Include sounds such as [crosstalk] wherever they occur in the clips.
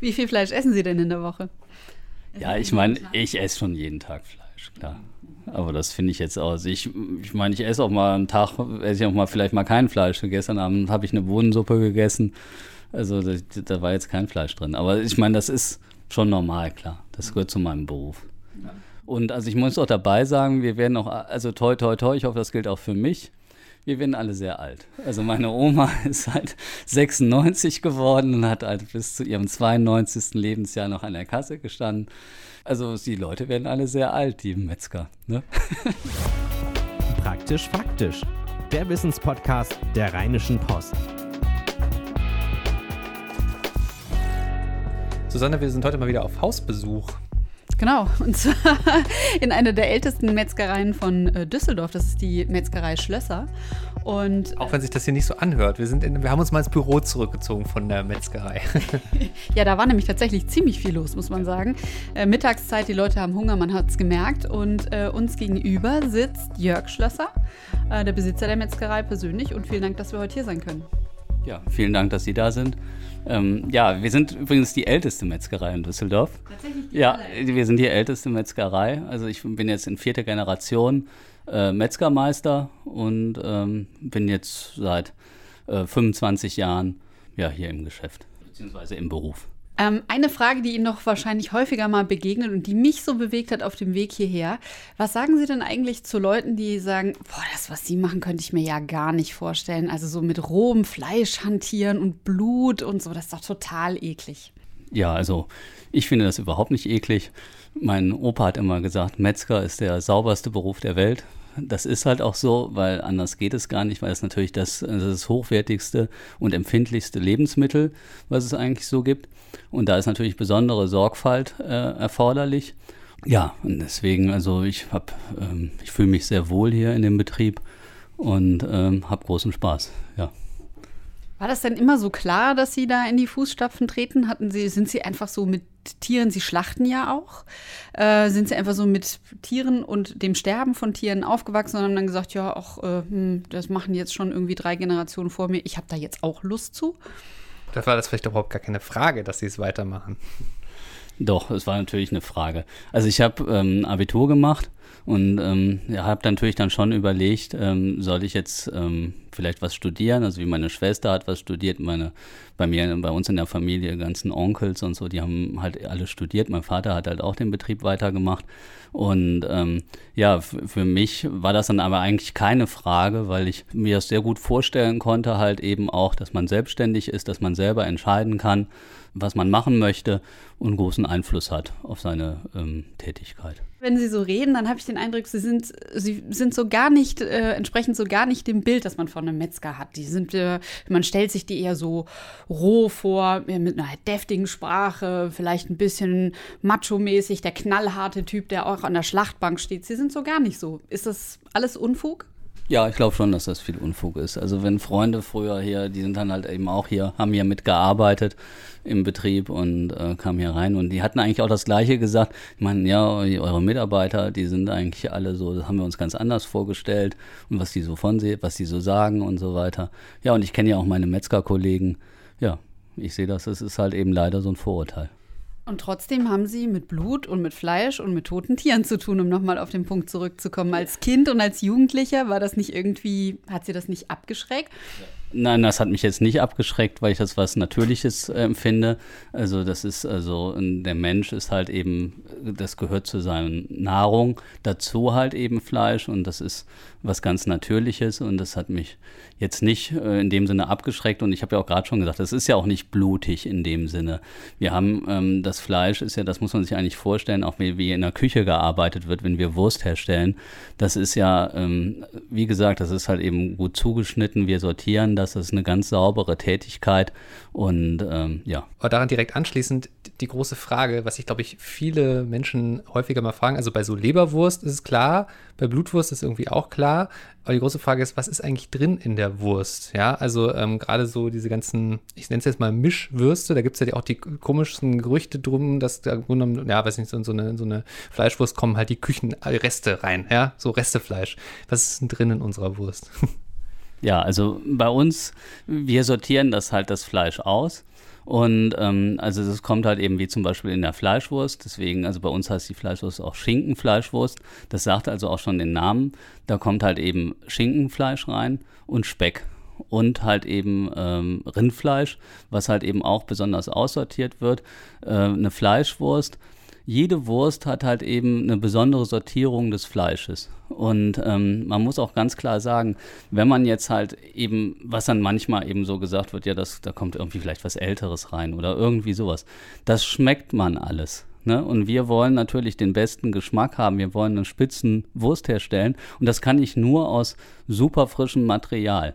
Wie viel Fleisch essen Sie denn in der Woche? Ja, ich meine, ich esse schon jeden Tag Fleisch, klar. Aber das finde ich jetzt aus. Ich, ich meine, ich esse auch mal einen Tag, esse ich auch mal vielleicht mal kein Fleisch. Gestern Abend habe ich eine Bohnensuppe gegessen. Also da, da, war jetzt kein Fleisch drin. Aber ich meine, das ist schon normal, klar. Das gehört zu meinem Beruf. Und also ich muss auch dabei sagen, wir werden auch, also toi, toi, toi, ich hoffe, das gilt auch für mich wir werden alle sehr alt. Also meine Oma [laughs] ist halt 96 geworden und hat halt bis zu ihrem 92. Lebensjahr noch an der Kasse gestanden. Also die Leute werden alle sehr alt, die Metzger. Ne? [laughs] Praktisch faktisch. Der Wissenspodcast der Rheinischen Post. Susanne, wir sind heute mal wieder auf Hausbesuch. Genau, [laughs] und zwar in einer der ältesten Metzgereien von äh, Düsseldorf. Das ist die Metzgerei Schlösser. Und, Auch wenn sich das hier nicht so anhört. Wir, sind in, wir haben uns mal ins Büro zurückgezogen von der Metzgerei. [laughs] ja, da war nämlich tatsächlich ziemlich viel los, muss man sagen. Äh, Mittagszeit, die Leute haben Hunger, man hat es gemerkt. Und äh, uns gegenüber sitzt Jörg Schlösser, äh, der Besitzer der Metzgerei persönlich. Und vielen Dank, dass wir heute hier sein können. Ja, vielen Dank, dass Sie da sind. Ähm, ja, wir sind übrigens die älteste Metzgerei in Düsseldorf. Tatsächlich? Ja, wir sind die älteste Metzgerei. Also ich bin jetzt in vierter Generation äh, Metzgermeister und ähm, bin jetzt seit äh, 25 Jahren ja, hier im Geschäft, beziehungsweise im Beruf. Ähm, eine Frage, die Ihnen noch wahrscheinlich häufiger mal begegnet und die mich so bewegt hat auf dem Weg hierher. Was sagen Sie denn eigentlich zu Leuten, die sagen, boah, das, was Sie machen, könnte ich mir ja gar nicht vorstellen. Also so mit rohem Fleisch hantieren und Blut und so, das ist doch total eklig. Ja, also ich finde das überhaupt nicht eklig. Mein Opa hat immer gesagt, Metzger ist der sauberste Beruf der Welt das ist halt auch so, weil anders geht es gar nicht, weil es natürlich das, das hochwertigste und empfindlichste Lebensmittel, was es eigentlich so gibt. Und da ist natürlich besondere Sorgfalt äh, erforderlich. Ja, und deswegen, also ich habe, ähm, ich fühle mich sehr wohl hier in dem Betrieb und ähm, habe großen Spaß, ja. War das denn immer so klar, dass Sie da in die Fußstapfen treten? Hatten Sie, sind Sie einfach so mit Tieren, Sie schlachten ja auch, äh, sind Sie einfach so mit Tieren und dem Sterben von Tieren aufgewachsen und haben dann gesagt, ja, auch äh, hm, das machen jetzt schon irgendwie drei Generationen vor mir, ich habe da jetzt auch Lust zu? Da war das vielleicht überhaupt gar keine Frage, dass Sie es weitermachen. Doch, es war natürlich eine Frage. Also ich habe ähm, Abitur gemacht und ähm, ja, habe natürlich dann schon überlegt, ähm, soll ich jetzt ähm, vielleicht was studieren? Also wie meine Schwester hat was studiert, meine bei mir, bei uns in der Familie, ganzen Onkels und so, die haben halt alle studiert. Mein Vater hat halt auch den Betrieb weitergemacht. Und ähm, ja, für mich war das dann aber eigentlich keine Frage, weil ich mir das sehr gut vorstellen konnte, halt eben auch, dass man selbstständig ist, dass man selber entscheiden kann, was man machen möchte und großen Einfluss hat auf seine ähm, Tätigkeit. Wenn Sie so reden, dann habe ich den Eindruck, Sie sind, Sie sind so gar nicht, äh, entsprechend so gar nicht dem Bild, das man von einem Metzger hat. Die sind, äh, man stellt sich die eher so roh vor, mit einer deftigen Sprache, vielleicht ein bisschen macho-mäßig, der knallharte Typ, der auch an der Schlachtbank steht. Sie sind so gar nicht so. Ist das alles Unfug? Ja, ich glaube schon, dass das viel Unfug ist. Also wenn Freunde früher hier, die sind dann halt eben auch hier, haben hier mitgearbeitet im Betrieb und äh, kamen hier rein und die hatten eigentlich auch das Gleiche gesagt. Ich meine, ja, eure Mitarbeiter, die sind eigentlich alle so, das haben wir uns ganz anders vorgestellt und was die so von sie, was die so sagen und so weiter. Ja, und ich kenne ja auch meine Metzgerkollegen. Ja, ich sehe das, es ist halt eben leider so ein Vorurteil. Und trotzdem haben Sie mit Blut und mit Fleisch und mit toten Tieren zu tun, um nochmal auf den Punkt zurückzukommen. Als Kind und als Jugendlicher war das nicht irgendwie, hat Sie das nicht abgeschreckt? Nein, das hat mich jetzt nicht abgeschreckt, weil ich das was Natürliches äh, empfinde. Also das ist also der Mensch ist halt eben, das gehört zu seiner Nahrung dazu halt eben Fleisch und das ist was ganz Natürliches und das hat mich jetzt nicht äh, in dem Sinne abgeschreckt und ich habe ja auch gerade schon gesagt, das ist ja auch nicht blutig in dem Sinne. Wir haben ähm, das Fleisch ist ja, das muss man sich eigentlich vorstellen, auch wie, wie in der Küche gearbeitet wird, wenn wir Wurst herstellen. Das ist ja, ähm, wie gesagt, das ist halt eben gut zugeschnitten. Wir sortieren das, das ist eine ganz saubere Tätigkeit und ähm, ja. Aber daran direkt anschließend die große Frage, was ich glaube ich viele Menschen häufiger mal fragen. Also bei so Leberwurst ist es klar, bei Blutwurst ist irgendwie auch klar. Aber die große Frage ist, was ist eigentlich drin in der Wurst? Ja, also ähm, gerade so diese ganzen, ich nenne es jetzt mal Mischwürste, da gibt es ja auch die komischsten Gerüchte drum, dass da, ja, weiß nicht, so, so, eine, so eine Fleischwurst kommen halt die Küchenreste rein, ja, so Restefleisch. Was ist denn drin in unserer Wurst? [laughs] Ja, also bei uns, wir sortieren das halt das Fleisch aus Und ähm, also das kommt halt eben wie zum Beispiel in der Fleischwurst. Deswegen, also bei uns heißt die Fleischwurst auch Schinkenfleischwurst. Das sagt also auch schon den Namen. Da kommt halt eben Schinkenfleisch rein und Speck und halt eben ähm, Rindfleisch, was halt eben auch besonders aussortiert wird. Äh, eine Fleischwurst jede Wurst hat halt eben eine besondere Sortierung des Fleisches. Und ähm, man muss auch ganz klar sagen, wenn man jetzt halt eben, was dann manchmal eben so gesagt wird, ja, das, da kommt irgendwie vielleicht was Älteres rein oder irgendwie sowas, das schmeckt man alles. Ne? Und wir wollen natürlich den besten Geschmack haben. Wir wollen eine spitzen Wurst herstellen. Und das kann ich nur aus super frischem Material.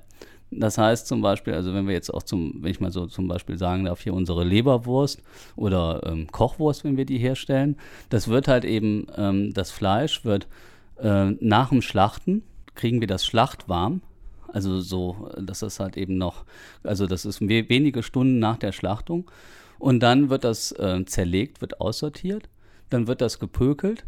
Das heißt zum Beispiel, also wenn wir jetzt auch zum, wenn ich mal so zum Beispiel sagen darf, hier unsere Leberwurst oder ähm, Kochwurst, wenn wir die herstellen, das wird halt eben, ähm, das Fleisch wird äh, nach dem Schlachten, kriegen wir das schlachtwarm. Also so, dass das halt eben noch, also das ist wenige Stunden nach der Schlachtung. Und dann wird das äh, zerlegt, wird aussortiert, dann wird das gepökelt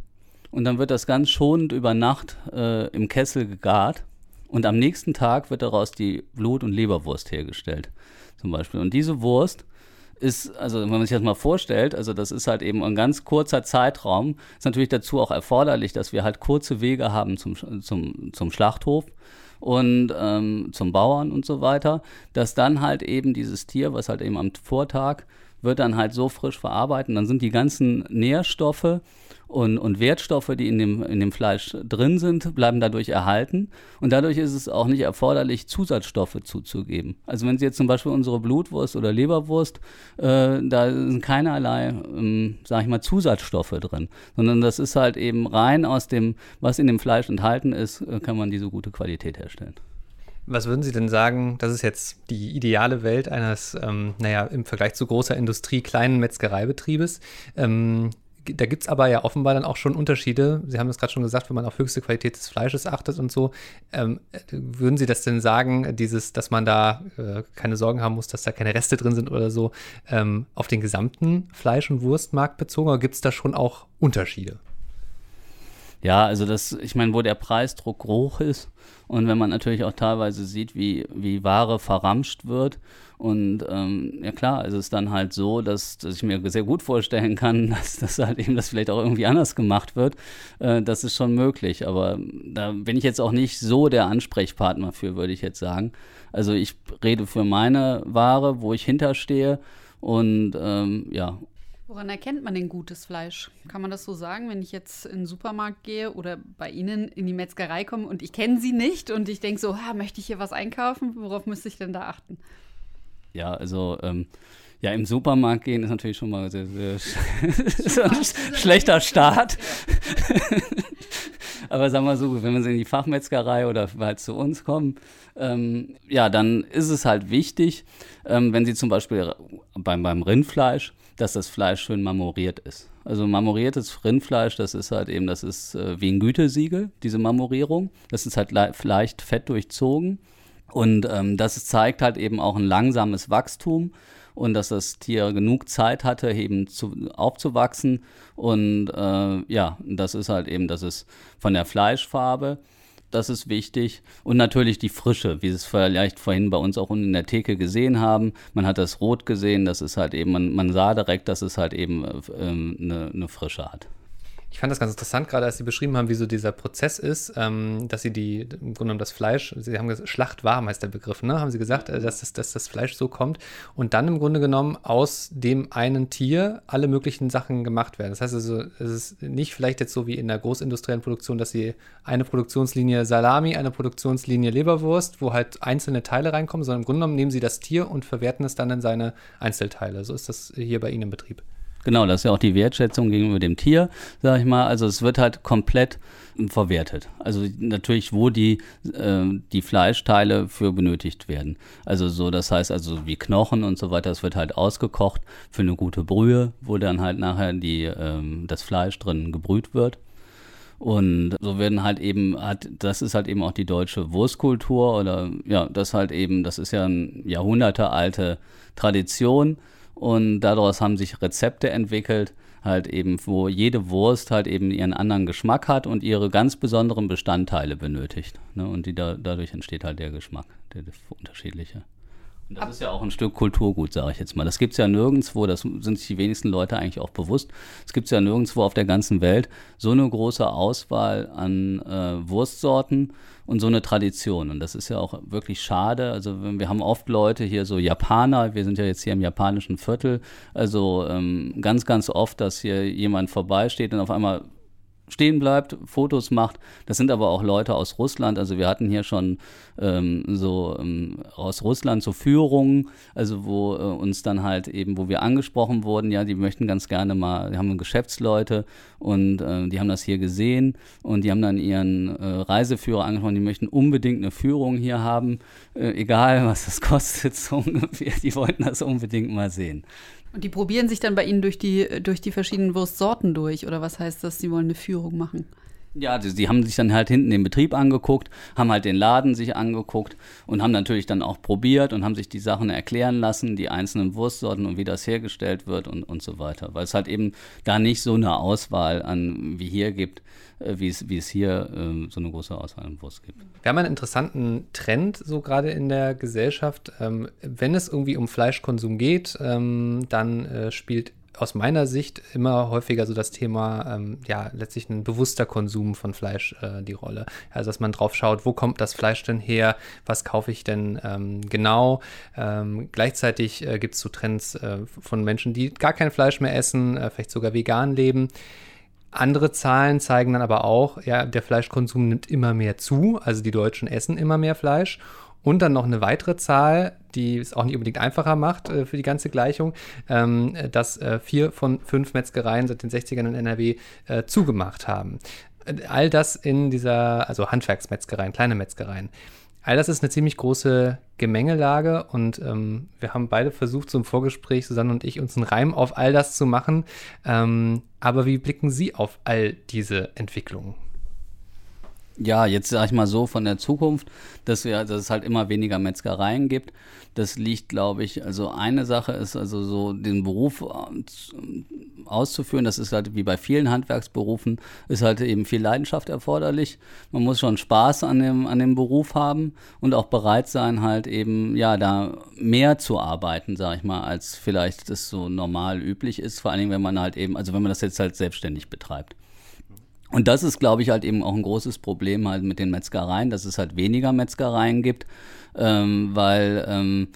und dann wird das ganz schonend über Nacht äh, im Kessel gegart und am nächsten Tag wird daraus die Blut- und Leberwurst hergestellt, zum Beispiel. Und diese Wurst ist, also wenn man sich das mal vorstellt, also das ist halt eben ein ganz kurzer Zeitraum, ist natürlich dazu auch erforderlich, dass wir halt kurze Wege haben zum, zum, zum Schlachthof und ähm, zum Bauern und so weiter, dass dann halt eben dieses Tier, was halt eben am Vortag wird dann halt so frisch verarbeitet, dann sind die ganzen Nährstoffe und, und Wertstoffe, die in dem, in dem Fleisch drin sind, bleiben dadurch erhalten. Und dadurch ist es auch nicht erforderlich, Zusatzstoffe zuzugeben. Also wenn Sie jetzt zum Beispiel unsere Blutwurst oder Leberwurst, äh, da sind keinerlei, ähm, sag ich mal, Zusatzstoffe drin, sondern das ist halt eben rein aus dem, was in dem Fleisch enthalten ist, äh, kann man diese gute Qualität herstellen. Was würden Sie denn sagen, das ist jetzt die ideale Welt eines, ähm, naja, im Vergleich zu großer Industrie kleinen Metzgereibetriebes? Ähm, da gibt es aber ja offenbar dann auch schon Unterschiede. Sie haben es gerade schon gesagt, wenn man auf höchste Qualität des Fleisches achtet und so. Ähm, würden Sie das denn sagen, dieses, dass man da äh, keine Sorgen haben muss, dass da keine Reste drin sind oder so, ähm, auf den gesamten Fleisch- und Wurstmarkt bezogen? Oder gibt es da schon auch Unterschiede? Ja, also das, ich meine, wo der Preisdruck hoch ist und wenn man natürlich auch teilweise sieht, wie, wie Ware verramscht wird und ähm, ja klar, es ist dann halt so, dass, dass ich mir sehr gut vorstellen kann, [laughs] dass das halt eben das vielleicht auch irgendwie anders gemacht wird. Äh, das ist schon möglich, aber da bin ich jetzt auch nicht so der Ansprechpartner für, würde ich jetzt sagen. Also ich rede für meine Ware, wo ich hinterstehe und ähm, ja, Woran erkennt man denn gutes Fleisch? Kann man das so sagen, wenn ich jetzt in den Supermarkt gehe oder bei Ihnen in die Metzgerei komme und ich kenne Sie nicht und ich denke so, ha, möchte ich hier was einkaufen? Worauf müsste ich denn da achten? Ja, also ähm, ja, im Supermarkt gehen ist natürlich schon mal sehr, sehr [laughs] ein schlechter Start. [laughs] Aber sagen wir so, wenn wir in die Fachmetzgerei oder halt zu uns kommen, ähm, ja, dann ist es halt wichtig, ähm, wenn Sie zum Beispiel beim, beim Rindfleisch, dass das Fleisch schön marmoriert ist. Also marmoriertes Rindfleisch, das ist halt eben, das ist äh, wie ein Gütesiegel, diese Marmorierung. Das ist halt le leicht fett durchzogen. Und ähm, das zeigt halt eben auch ein langsames Wachstum und dass das Tier genug Zeit hatte, eben zu, aufzuwachsen. Und äh, ja, das ist halt eben, das ist von der Fleischfarbe das ist wichtig. Und natürlich die Frische, wie Sie es vielleicht vorhin bei uns auch in der Theke gesehen haben. Man hat das Rot gesehen, das ist halt eben, man, man sah direkt, dass es halt eben äh, eine, eine Frische hat. Ich fand das ganz interessant, gerade als Sie beschrieben haben, wie so dieser Prozess ist, ähm, dass Sie die, im Grunde genommen das Fleisch, Sie haben gesagt, schlachtwarm heißt der Begriff, ne? Haben Sie gesagt, äh, dass, das, dass das Fleisch so kommt und dann im Grunde genommen aus dem einen Tier alle möglichen Sachen gemacht werden. Das heißt also, es ist nicht vielleicht jetzt so wie in der großindustriellen Produktion, dass Sie eine Produktionslinie Salami, eine Produktionslinie Leberwurst, wo halt einzelne Teile reinkommen, sondern im Grunde genommen nehmen Sie das Tier und verwerten es dann in seine Einzelteile. So ist das hier bei Ihnen im Betrieb. Genau, das ist ja auch die Wertschätzung gegenüber dem Tier, sag ich mal. Also es wird halt komplett verwertet. Also natürlich, wo die, äh, die Fleischteile für benötigt werden. Also so, das heißt also wie Knochen und so weiter, das wird halt ausgekocht für eine gute Brühe, wo dann halt nachher die, ähm, das Fleisch drin gebrüht wird. Und so werden halt eben, hat, das ist halt eben auch die deutsche Wurstkultur oder ja, das halt eben, das ist ja eine jahrhundertealte Tradition und daraus haben sich Rezepte entwickelt, halt eben, wo jede Wurst halt eben ihren anderen Geschmack hat und ihre ganz besonderen Bestandteile benötigt. Ne? Und die da, dadurch entsteht halt der Geschmack, der, der unterschiedliche. Das ist ja auch ein Stück Kulturgut, sage ich jetzt mal. Das gibt es ja nirgendwo, das sind sich die wenigsten Leute eigentlich auch bewusst. Es gibt ja nirgendwo auf der ganzen Welt so eine große Auswahl an äh, Wurstsorten und so eine Tradition. Und das ist ja auch wirklich schade. Also wir haben oft Leute hier, so Japaner, wir sind ja jetzt hier im japanischen Viertel, also ähm, ganz, ganz oft, dass hier jemand vorbeisteht und auf einmal stehen bleibt, Fotos macht. Das sind aber auch Leute aus Russland. Also wir hatten hier schon ähm, so ähm, aus Russland so Führungen, also wo äh, uns dann halt eben, wo wir angesprochen wurden, ja, die möchten ganz gerne mal, die haben Geschäftsleute und äh, die haben das hier gesehen und die haben dann ihren äh, Reiseführer angesprochen, die möchten unbedingt eine Führung hier haben, äh, egal was das [laughs] kostet, so ungefähr. Die wollten das unbedingt mal sehen. Und die probieren sich dann bei Ihnen durch die, durch die verschiedenen Wurstsorten durch, oder was heißt das, Sie wollen eine Führung machen? Ja, die, die, haben sich dann halt hinten den Betrieb angeguckt, haben halt den Laden sich angeguckt und haben natürlich dann auch probiert und haben sich die Sachen erklären lassen, die einzelnen Wurstsorten und wie das hergestellt wird und, und so weiter. Weil es halt eben da nicht so eine Auswahl an wie hier gibt, äh, wie es, wie es hier äh, so eine große Auswahl an Wurst gibt. Wir haben einen interessanten Trend so gerade in der Gesellschaft. Ähm, wenn es irgendwie um Fleischkonsum geht, ähm, dann äh, spielt aus meiner Sicht immer häufiger so das Thema, ähm, ja, letztlich ein bewusster Konsum von Fleisch äh, die Rolle. Also, dass man drauf schaut, wo kommt das Fleisch denn her, was kaufe ich denn ähm, genau. Ähm, gleichzeitig äh, gibt es so Trends äh, von Menschen, die gar kein Fleisch mehr essen, äh, vielleicht sogar vegan leben. Andere Zahlen zeigen dann aber auch, ja, der Fleischkonsum nimmt immer mehr zu, also die Deutschen essen immer mehr Fleisch. Und dann noch eine weitere Zahl, die es auch nicht unbedingt einfacher macht äh, für die ganze Gleichung, ähm, dass äh, vier von fünf Metzgereien seit den 60ern in NRW äh, zugemacht haben. All das in dieser, also Handwerksmetzgereien, kleine Metzgereien. All das ist eine ziemlich große Gemengelage und ähm, wir haben beide versucht, im Vorgespräch, Susanne und ich, uns einen Reim auf all das zu machen. Ähm, aber wie blicken Sie auf all diese Entwicklungen? Ja, jetzt sage ich mal so von der Zukunft, dass, wir, dass es halt immer weniger Metzgereien gibt. Das liegt, glaube ich, also eine Sache ist also so den Beruf äh, auszuführen. Das ist halt wie bei vielen Handwerksberufen, ist halt eben viel Leidenschaft erforderlich. Man muss schon Spaß an dem, an dem Beruf haben und auch bereit sein, halt eben, ja, da mehr zu arbeiten, sage ich mal, als vielleicht das so normal üblich ist. Vor allen Dingen, wenn man halt eben, also wenn man das jetzt halt selbstständig betreibt. Und das ist, glaube ich, halt eben auch ein großes Problem halt mit den Metzgereien, dass es halt weniger Metzgereien gibt, ähm, weil ähm,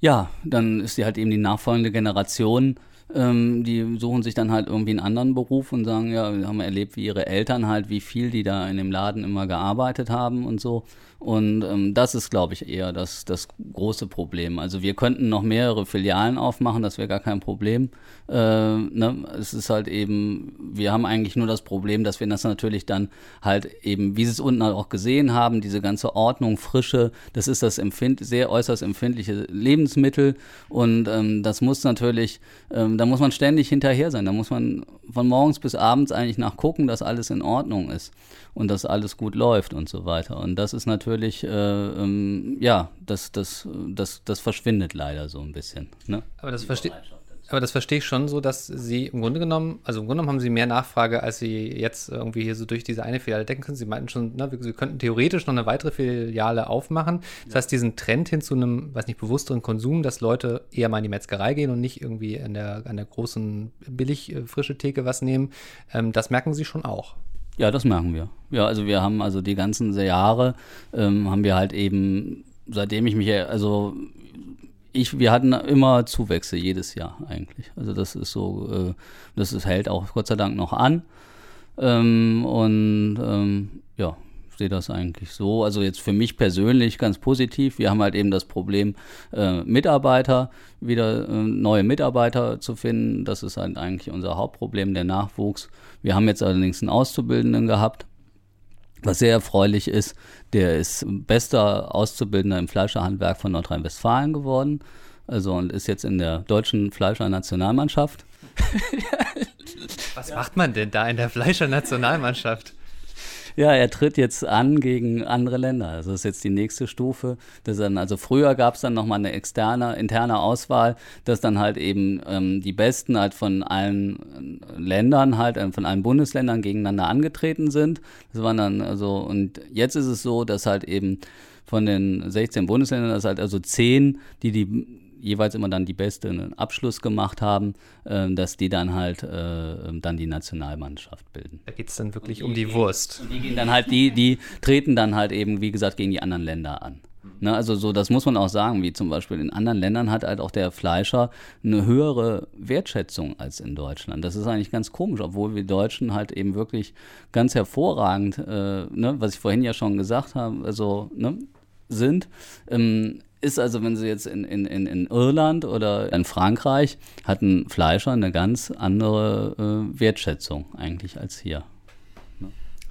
ja, dann ist die halt eben die nachfolgende Generation, ähm, die suchen sich dann halt irgendwie einen anderen Beruf und sagen, ja, wir haben erlebt, wie ihre Eltern halt, wie viel die da in dem Laden immer gearbeitet haben und so. Und ähm, das ist, glaube ich, eher das, das große Problem. Also wir könnten noch mehrere Filialen aufmachen, das wäre gar kein Problem. Äh, ne? Es ist halt eben, wir haben eigentlich nur das Problem, dass wir das natürlich dann halt eben, wie Sie es unten halt auch gesehen haben, diese ganze Ordnung, Frische, das ist das empfind sehr äußerst empfindliche Lebensmittel. Und ähm, das muss natürlich, ähm, da muss man ständig hinterher sein. Da muss man von morgens bis abends eigentlich nachgucken, dass alles in Ordnung ist und dass alles gut läuft und so weiter. Und das ist natürlich, äh, ähm, ja, das, das, das, das verschwindet leider so ein bisschen. Ne? Aber das verstehe aber das verstehe ich schon so, dass Sie im Grunde genommen, also im Grunde genommen haben Sie mehr Nachfrage, als Sie jetzt irgendwie hier so durch diese eine Filiale denken können. Sie meinten schon, ne, Sie könnten theoretisch noch eine weitere Filiale aufmachen. Das heißt, diesen Trend hin zu einem, weiß nicht, bewussteren Konsum, dass Leute eher mal in die Metzgerei gehen und nicht irgendwie an der, an der großen billig äh, frische Theke was nehmen, ähm, das merken Sie schon auch. Ja, das merken wir. Ja, also wir haben also die ganzen Jahre ähm, haben wir halt eben, seitdem ich mich, also ich, wir hatten immer Zuwächse jedes Jahr eigentlich. Also das ist so, äh, das ist, hält auch Gott sei Dank noch an. Ähm, und ähm, ja, sehe das eigentlich so. Also jetzt für mich persönlich ganz positiv. Wir haben halt eben das Problem, äh, Mitarbeiter, wieder äh, neue Mitarbeiter zu finden. Das ist halt eigentlich unser Hauptproblem, der Nachwuchs. Wir haben jetzt allerdings einen Auszubildenden gehabt, was sehr erfreulich ist. Der ist bester Auszubildender im Fleischerhandwerk von Nordrhein-Westfalen geworden. Also und ist jetzt in der deutschen Ja, er tritt jetzt an gegen andere Länder. Das ist jetzt die nächste Stufe. Das dann, also früher gab es dann nochmal eine externe, interne Auswahl, dass dann halt eben ähm, die Besten halt von allen Ländern halt, äh, von allen Bundesländern gegeneinander angetreten sind. Das waren dann also, und jetzt ist es so, dass halt eben von den 16 Bundesländern, dass halt also 10, die die jeweils immer dann die besten Abschluss gemacht haben, äh, dass die dann halt äh, dann die Nationalmannschaft bilden. Da geht es dann wirklich um die Wurst. Die gehen dann halt, die, die treten dann halt eben, wie gesagt, gegen die anderen Länder an. Ne, also so, das muss man auch sagen, wie zum Beispiel in anderen Ländern hat halt auch der Fleischer eine höhere Wertschätzung als in Deutschland. Das ist eigentlich ganz komisch, obwohl wir Deutschen halt eben wirklich ganz hervorragend, äh, ne, was ich vorhin ja schon gesagt habe, also ne, sind. Ähm, ist also, wenn Sie jetzt in, in, in Irland oder in Frankreich, hat ein Fleischer eine ganz andere äh, Wertschätzung eigentlich als hier.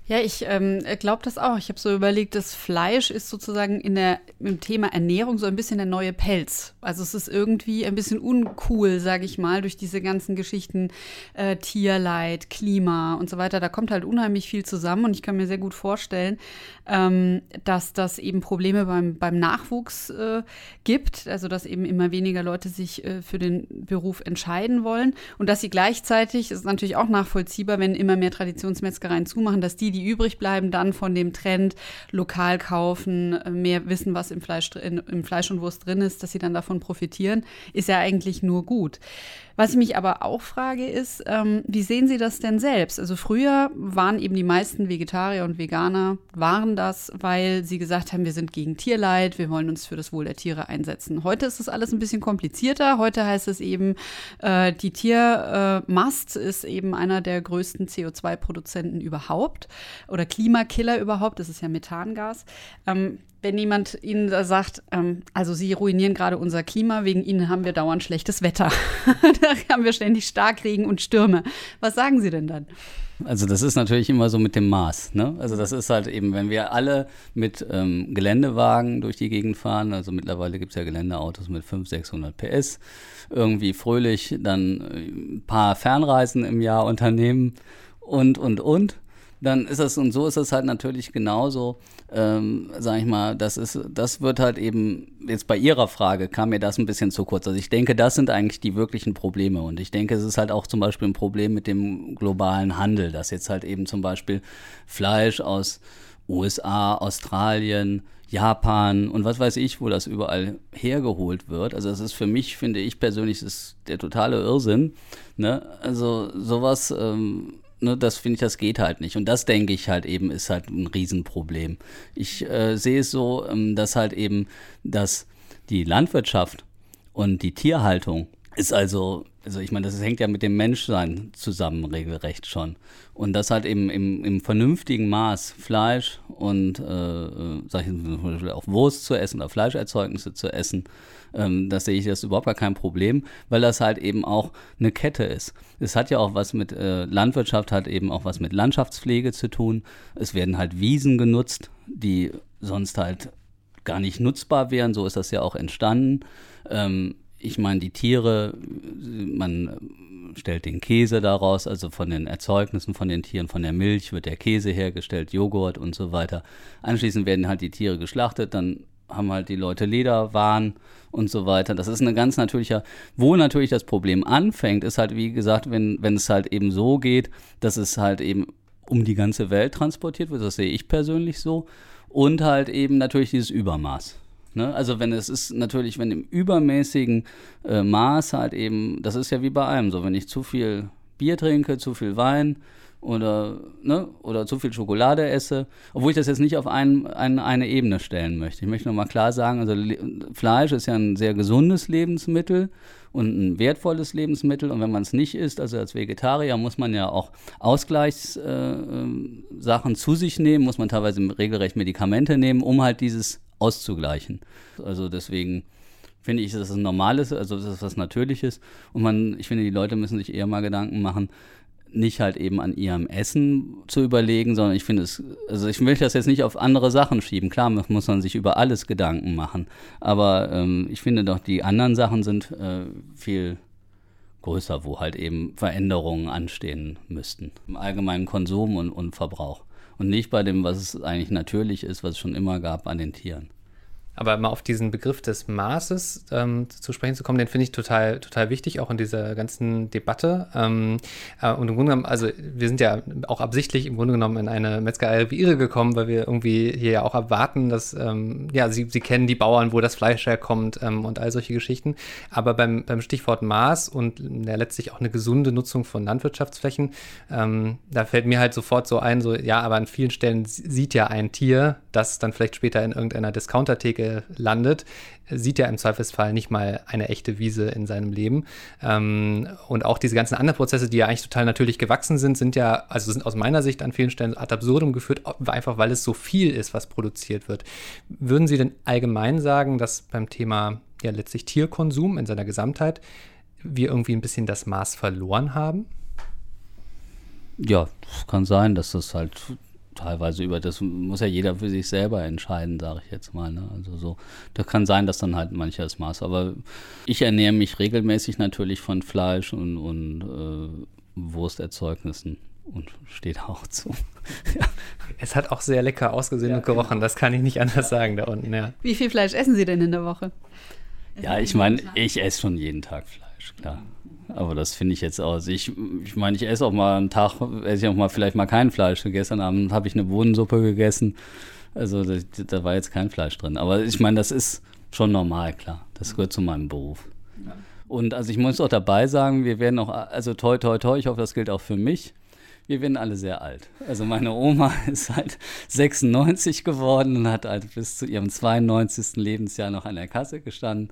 Ja, ich ähm, glaube das auch. Ich habe so überlegt, das Fleisch ist sozusagen in der, im Thema Ernährung so ein bisschen der neue Pelz. Also es ist irgendwie ein bisschen uncool, sage ich mal, durch diese ganzen Geschichten äh, Tierleid, Klima und so weiter. Da kommt halt unheimlich viel zusammen und ich kann mir sehr gut vorstellen, ähm, dass das eben Probleme beim, beim Nachwuchs äh, gibt. Also dass eben immer weniger Leute sich äh, für den Beruf entscheiden wollen und dass sie gleichzeitig, ist natürlich auch nachvollziehbar, wenn immer mehr Traditionsmetzgereien zumachen, dass die, die die übrig bleiben, dann von dem Trend lokal kaufen, mehr wissen, was im Fleisch, im Fleisch und Wurst drin ist, dass sie dann davon profitieren, ist ja eigentlich nur gut. Was ich mich aber auch frage, ist, ähm, wie sehen Sie das denn selbst? Also früher waren eben die meisten Vegetarier und Veganer, waren das, weil sie gesagt haben, wir sind gegen Tierleid, wir wollen uns für das Wohl der Tiere einsetzen. Heute ist das alles ein bisschen komplizierter. Heute heißt es eben, äh, die Tiermast äh, ist eben einer der größten CO2-Produzenten überhaupt oder Klimakiller überhaupt. Das ist ja Methangas. Ähm, wenn jemand Ihnen da sagt, ähm, also Sie ruinieren gerade unser Klima, wegen Ihnen haben wir dauernd schlechtes Wetter. [laughs] [laughs] haben wir ständig Starkregen und Stürme. Was sagen Sie denn dann? Also das ist natürlich immer so mit dem Maß. Ne? Also das ist halt eben, wenn wir alle mit ähm, Geländewagen durch die Gegend fahren, also mittlerweile gibt es ja Geländeautos mit 500, 600 PS, irgendwie fröhlich dann ein äh, paar Fernreisen im Jahr unternehmen und, und, und dann ist das und so ist es halt natürlich genauso, ähm, sag ich mal, das ist, das wird halt eben, jetzt bei Ihrer Frage kam mir das ein bisschen zu kurz. Also ich denke, das sind eigentlich die wirklichen Probleme und ich denke, es ist halt auch zum Beispiel ein Problem mit dem globalen Handel, dass jetzt halt eben zum Beispiel Fleisch aus USA, Australien, Japan und was weiß ich, wo das überall hergeholt wird. Also das ist für mich, finde ich persönlich, ist der totale Irrsinn. Ne? Also sowas ähm, ne, das finde ich, das geht halt nicht. Und das denke ich halt eben, ist halt ein Riesenproblem. Ich äh, sehe es so, ähm, dass halt eben, dass die Landwirtschaft und die Tierhaltung ist also, also ich meine, das hängt ja mit dem Menschsein zusammen, regelrecht schon. Und das halt eben im, im vernünftigen Maß Fleisch und, äh, äh sag ich zum Beispiel auch Wurst zu essen oder Fleischerzeugnisse zu essen, ähm, da sehe ich das überhaupt gar kein Problem, weil das halt eben auch eine Kette ist. Es hat ja auch was mit äh, Landwirtschaft, hat eben auch was mit Landschaftspflege zu tun. Es werden halt Wiesen genutzt, die sonst halt gar nicht nutzbar wären. So ist das ja auch entstanden. Ähm, ich meine, die Tiere, man stellt den Käse daraus, also von den Erzeugnissen von den Tieren, von der Milch wird der Käse hergestellt, Joghurt und so weiter. Anschließend werden halt die Tiere geschlachtet, dann haben halt die Leute Lederwaren und so weiter. Das ist eine ganz natürlicher, wo natürlich das Problem anfängt, ist halt, wie gesagt, wenn, wenn es halt eben so geht, dass es halt eben um die ganze Welt transportiert wird, das sehe ich persönlich so, und halt eben natürlich dieses Übermaß. Ne? Also wenn es ist natürlich, wenn im übermäßigen äh, Maß halt eben, das ist ja wie bei allem so, wenn ich zu viel Bier trinke, zu viel Wein, oder, ne, oder zu viel Schokolade esse, obwohl ich das jetzt nicht auf ein, ein, eine Ebene stellen möchte. Ich möchte nochmal klar sagen, also Fleisch ist ja ein sehr gesundes Lebensmittel und ein wertvolles Lebensmittel und wenn man es nicht isst, also als Vegetarier, muss man ja auch Ausgleichssachen äh, zu sich nehmen, muss man teilweise regelrecht Medikamente nehmen, um halt dieses auszugleichen. Also deswegen finde ich, dass es ein normales, also das ist was Natürliches und man, ich finde, die Leute müssen sich eher mal Gedanken machen, nicht halt eben an ihrem Essen zu überlegen, sondern ich finde es, also ich möchte das jetzt nicht auf andere Sachen schieben. Klar muss man sich über alles Gedanken machen, aber ähm, ich finde doch, die anderen Sachen sind äh, viel größer, wo halt eben Veränderungen anstehen müssten im allgemeinen Konsum und, und Verbrauch. und nicht bei dem, was es eigentlich natürlich ist, was es schon immer gab an den Tieren. Aber mal auf diesen Begriff des Maßes ähm, zu sprechen zu kommen, den finde ich total, total wichtig, auch in dieser ganzen Debatte. Ähm, äh, und im Grunde genommen, also wir sind ja auch absichtlich im Grunde genommen in eine Metzgerei wie Ihre gekommen, weil wir irgendwie hier ja auch erwarten, dass, ähm, ja, Sie, Sie kennen die Bauern, wo das Fleisch herkommt ähm, und all solche Geschichten. Aber beim, beim Stichwort Maß und ja, letztlich auch eine gesunde Nutzung von Landwirtschaftsflächen, ähm, da fällt mir halt sofort so ein, so, ja, aber an vielen Stellen sieht ja ein Tier, das dann vielleicht später in irgendeiner Discountertheke landet, sieht er im Zweifelsfall nicht mal eine echte Wiese in seinem Leben. Ähm, und auch diese ganzen anderen Prozesse, die ja eigentlich total natürlich gewachsen sind, sind ja, also sind aus meiner Sicht an vielen Stellen ad absurdum geführt, einfach weil es so viel ist, was produziert wird. Würden Sie denn allgemein sagen, dass beim Thema ja letztlich Tierkonsum in seiner Gesamtheit wir irgendwie ein bisschen das Maß verloren haben? Ja, es kann sein, dass das halt teilweise über das muss ja jeder für sich selber entscheiden, sage ich jetzt mal. Ne? Also so, das kann sein, dass dann halt manches Maß. Aber ich ernähre mich regelmäßig natürlich von Fleisch und, und äh, Wursterzeugnissen und steht auch zu. [laughs] ja. Es hat auch sehr lecker ausgesehen ja, und gerochen, genau. das kann ich nicht anders sagen da unten, ja. Wie viel Fleisch essen Sie denn in der Woche? Ja, ich meine, ich esse schon jeden Tag Fleisch, klar. Aber das finde ich jetzt aus. Ich, ich meine, ich esse auch mal einen Tag, esse ich auch mal vielleicht mal kein Fleisch. Gestern Abend habe ich eine Bohnensuppe gegessen. Also da, da, war jetzt kein Fleisch drin. Aber ich meine, das ist schon normal, klar. Das gehört zu meinem Beruf. Und also ich muss auch dabei sagen, wir werden auch, also toi, toi, toi, ich hoffe, das gilt auch für mich. Wir werden alle sehr alt. Also meine Oma [laughs] ist halt 96 geworden und hat halt bis zu ihrem 92. Lebensjahr noch an der Kasse gestanden.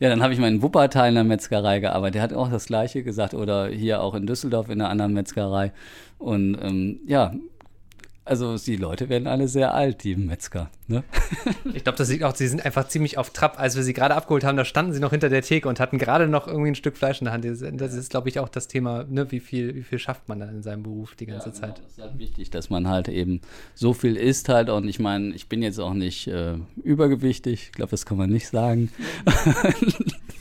Ja, dann habe ich mal in Wuppertal in der Metzgerei gearbeitet. Der hat auch das Gleiche gesagt. Oder hier auch in Düsseldorf in einer anderen Metzgerei. Und ähm, ja, also die Leute werden alle sehr alt, die Metzger. Ne? [laughs] Ich glaube, das liegt auch, sie sind einfach ziemlich auf Trab. Als wir sie gerade abgeholt haben, da standen sie noch hinter der Theke und hatten gerade noch irgendwie ein Stück Fleisch in der Hand. Das ist, glaube ich, auch das Thema, ne? wie, viel, wie viel schafft man dann in seinem Beruf die ganze ja, genau. Zeit. Das ist halt wichtig, dass man halt eben so viel isst halt. Und ich meine, ich bin jetzt auch nicht äh, übergewichtig. Ich glaube, das kann man nicht sagen. [laughs]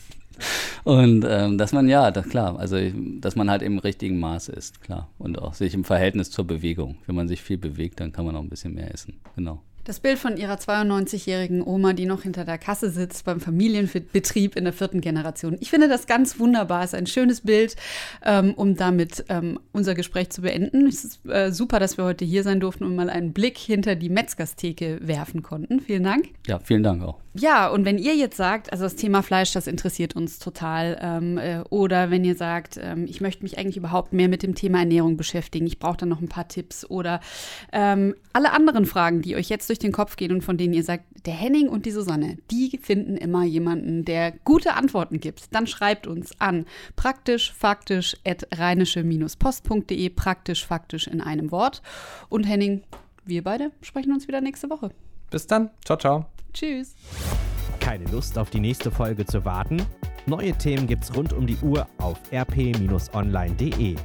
Und ähm, dass man, ja, das, klar, also dass man halt im richtigen Maß isst, klar. Und auch sich im Verhältnis zur Bewegung. Wenn man sich viel bewegt, dann kann man auch ein bisschen mehr essen. Genau. Das Bild von ihrer 92-jährigen Oma, die noch hinter der Kasse sitzt beim Familienbetrieb in der vierten Generation. Ich finde das ganz wunderbar. Es ist ein schönes Bild, ähm, um damit ähm, unser Gespräch zu beenden. Es ist äh, super, dass wir heute hier sein durften und mal einen Blick hinter die Metzgerstheke werfen konnten. Vielen Dank. Ja, vielen Dank auch. Ja, und wenn ihr jetzt sagt, also das Thema Fleisch, das interessiert uns total, ähm, äh, oder wenn ihr sagt, ähm, ich möchte mich eigentlich überhaupt mehr mit dem Thema Ernährung beschäftigen, ich brauche da noch ein paar Tipps oder ähm, alle anderen Fragen, die euch jetzt durch den Kopf gehen und von denen ihr sagt, der Henning und die Susanne, die finden immer jemanden, der gute Antworten gibt, dann schreibt uns an praktisch faktisch at rheinische-post.de, praktisch faktisch in einem Wort. Und Henning, wir beide sprechen uns wieder nächste Woche. Bis dann. Ciao, ciao. Tschüss. Keine Lust auf die nächste Folge zu warten? Neue Themen gibt's rund um die Uhr auf rp-online.de.